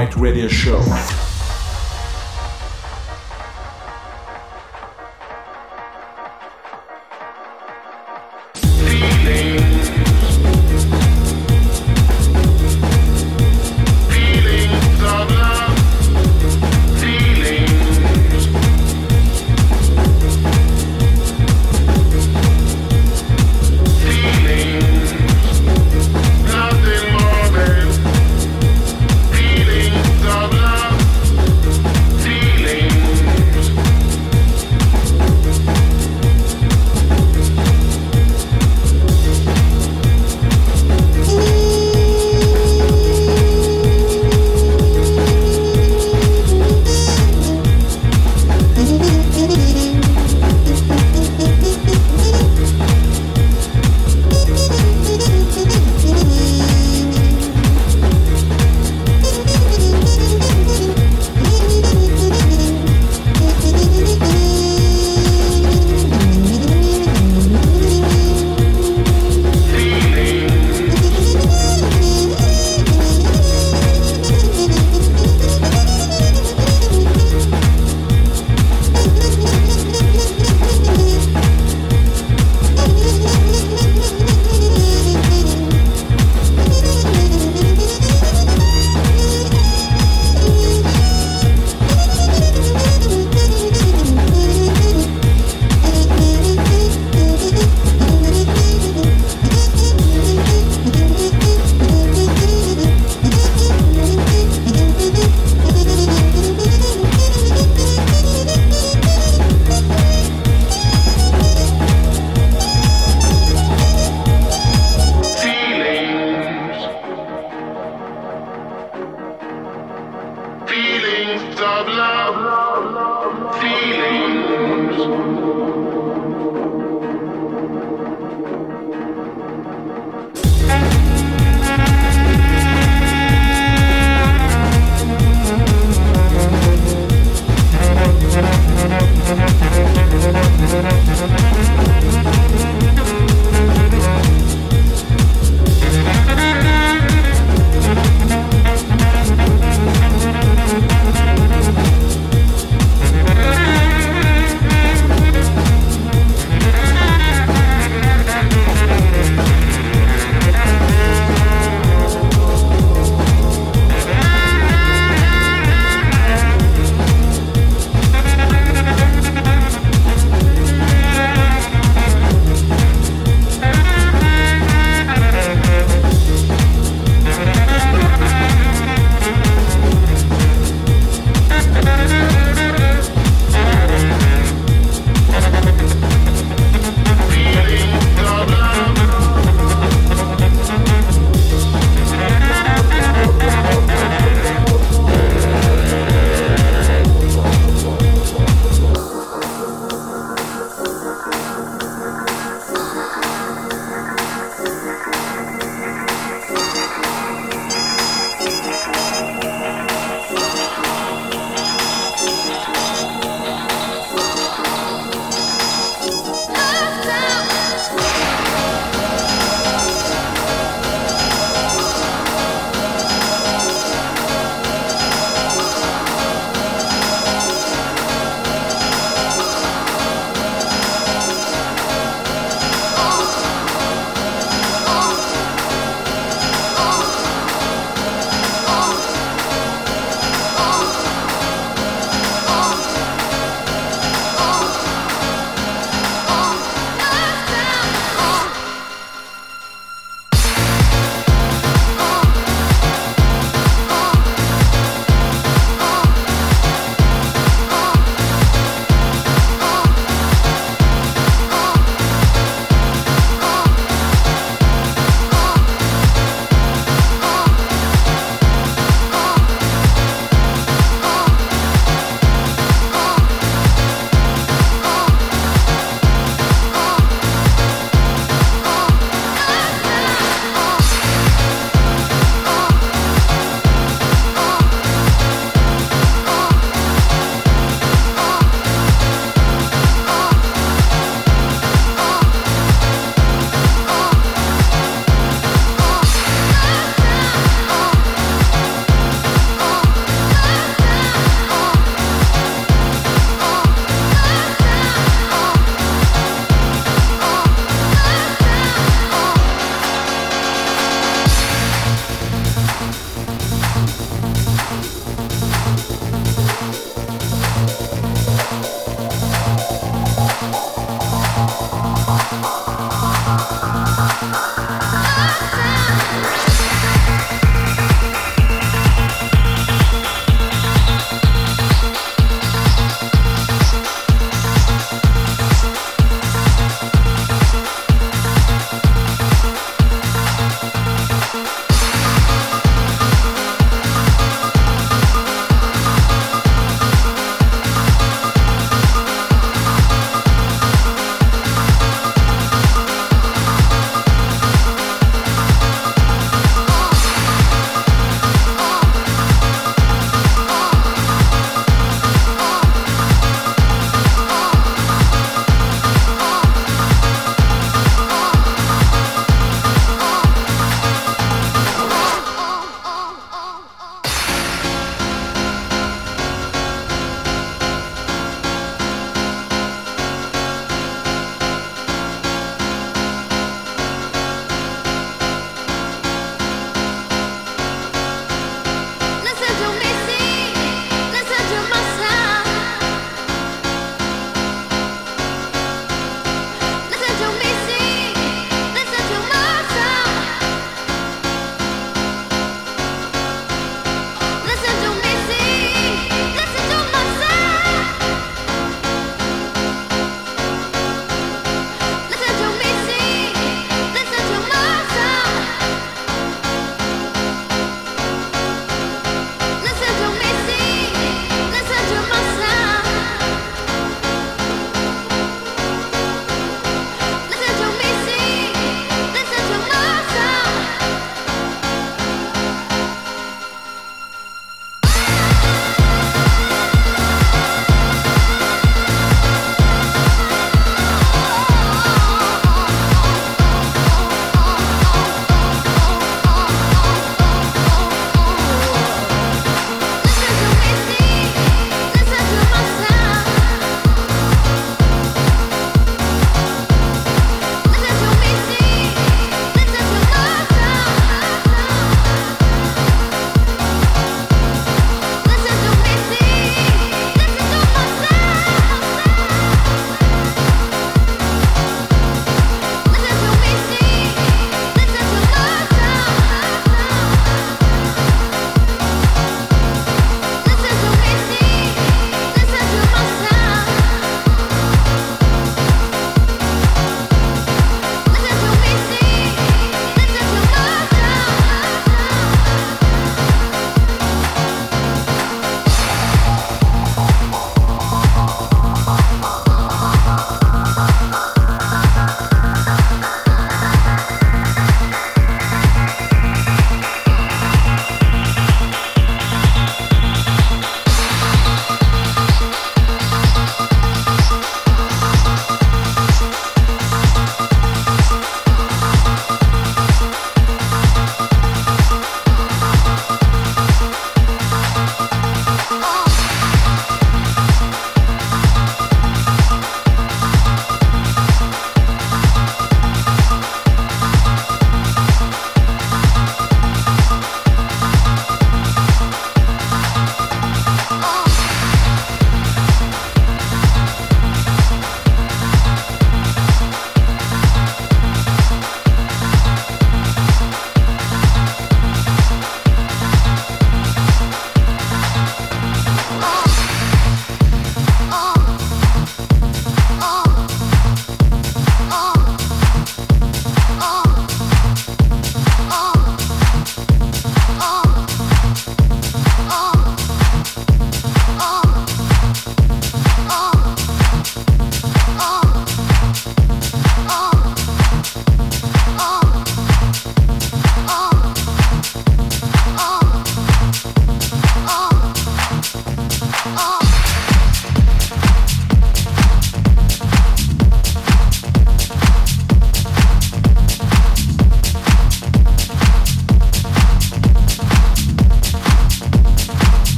Right radio show.